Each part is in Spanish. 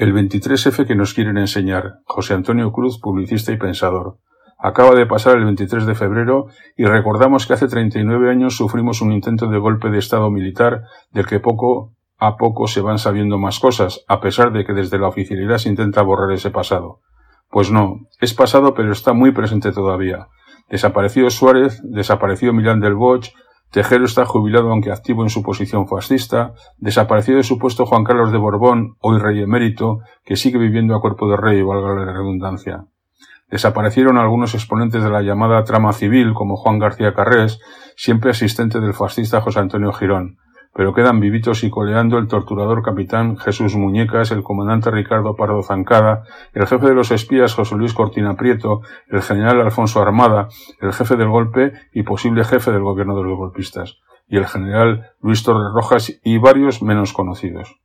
El 23F que nos quieren enseñar. José Antonio Cruz, publicista y pensador. Acaba de pasar el 23 de febrero y recordamos que hace 39 años sufrimos un intento de golpe de Estado militar del que poco a poco se van sabiendo más cosas, a pesar de que desde la oficialidad se intenta borrar ese pasado. Pues no, es pasado pero está muy presente todavía. Desapareció Suárez, desapareció Milán del Bosch, Tejero está jubilado aunque activo en su posición fascista, desapareció de su puesto Juan Carlos de Borbón, hoy rey emérito, que sigue viviendo a cuerpo de rey, valga la redundancia. Desaparecieron algunos exponentes de la llamada trama civil, como Juan García Carrés, siempre asistente del fascista José Antonio Girón, pero quedan vivitos y coleando el torturador capitán Jesús Muñecas, el comandante Ricardo Pardo Zancada, el jefe de los espías José Luis Cortina Prieto, el general Alfonso Armada, el jefe del golpe y posible jefe del gobierno de los golpistas, y el general Luis Torres Rojas y varios menos conocidos.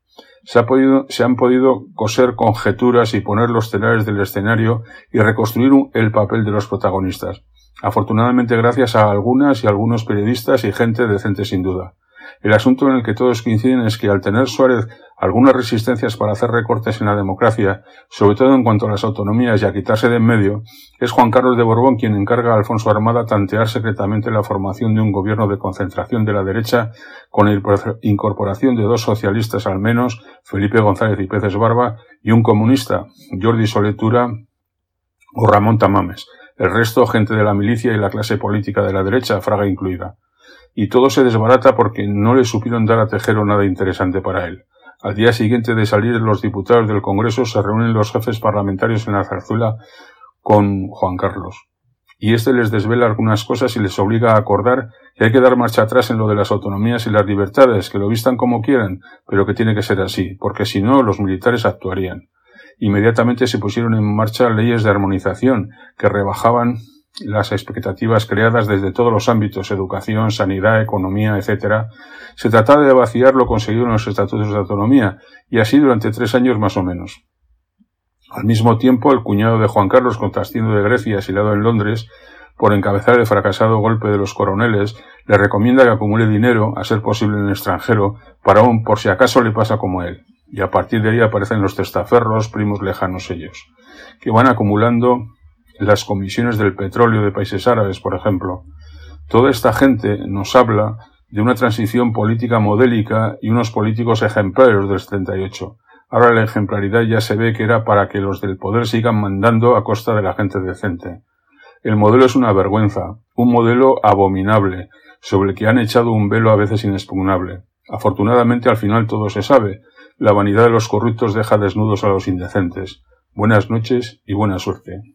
Se, se, han podido coser conjeturas y poner los telares del escenario y reconstruir el papel de los protagonistas. Afortunadamente gracias a algunas y algunos periodistas y gente decente sin duda. El asunto en el que todos coinciden es que al tener Suárez algunas resistencias para hacer recortes en la democracia, sobre todo en cuanto a las autonomías y a quitarse de en medio, es Juan Carlos de Borbón quien encarga a Alfonso Armada tantear secretamente la formación de un gobierno de concentración de la derecha con la incorporación de dos socialistas al menos, Felipe González y Peces Barba, y un comunista, Jordi Soletura o Ramón Tamames. El resto, gente de la milicia y la clase política de la derecha, Fraga incluida y todo se desbarata porque no le supieron dar a Tejero nada interesante para él. Al día siguiente de salir los diputados del Congreso se reúnen los jefes parlamentarios en la zarzuela con Juan Carlos. Y éste les desvela algunas cosas y les obliga a acordar que hay que dar marcha atrás en lo de las autonomías y las libertades, que lo vistan como quieran, pero que tiene que ser así, porque si no los militares actuarían. Inmediatamente se pusieron en marcha leyes de armonización que rebajaban las expectativas creadas desde todos los ámbitos, educación, sanidad, economía, etc., se trataba de vaciar lo conseguido en los estatutos de autonomía, y así durante tres años más o menos. Al mismo tiempo, el cuñado de Juan Carlos, contrastiendo de Grecia, asilado en Londres, por encabezar el fracasado golpe de los coroneles, le recomienda que acumule dinero, a ser posible en el extranjero, para aún por si acaso le pasa como él. Y a partir de ahí aparecen los testaferros, primos lejanos ellos, que van acumulando las comisiones del petróleo de países árabes, por ejemplo. Toda esta gente nos habla de una transición política modélica y unos políticos ejemplares del 78. Ahora la ejemplaridad ya se ve que era para que los del poder sigan mandando a costa de la gente decente. El modelo es una vergüenza, un modelo abominable, sobre el que han echado un velo a veces inexpugnable. Afortunadamente al final todo se sabe. La vanidad de los corruptos deja desnudos a los indecentes. Buenas noches y buena suerte.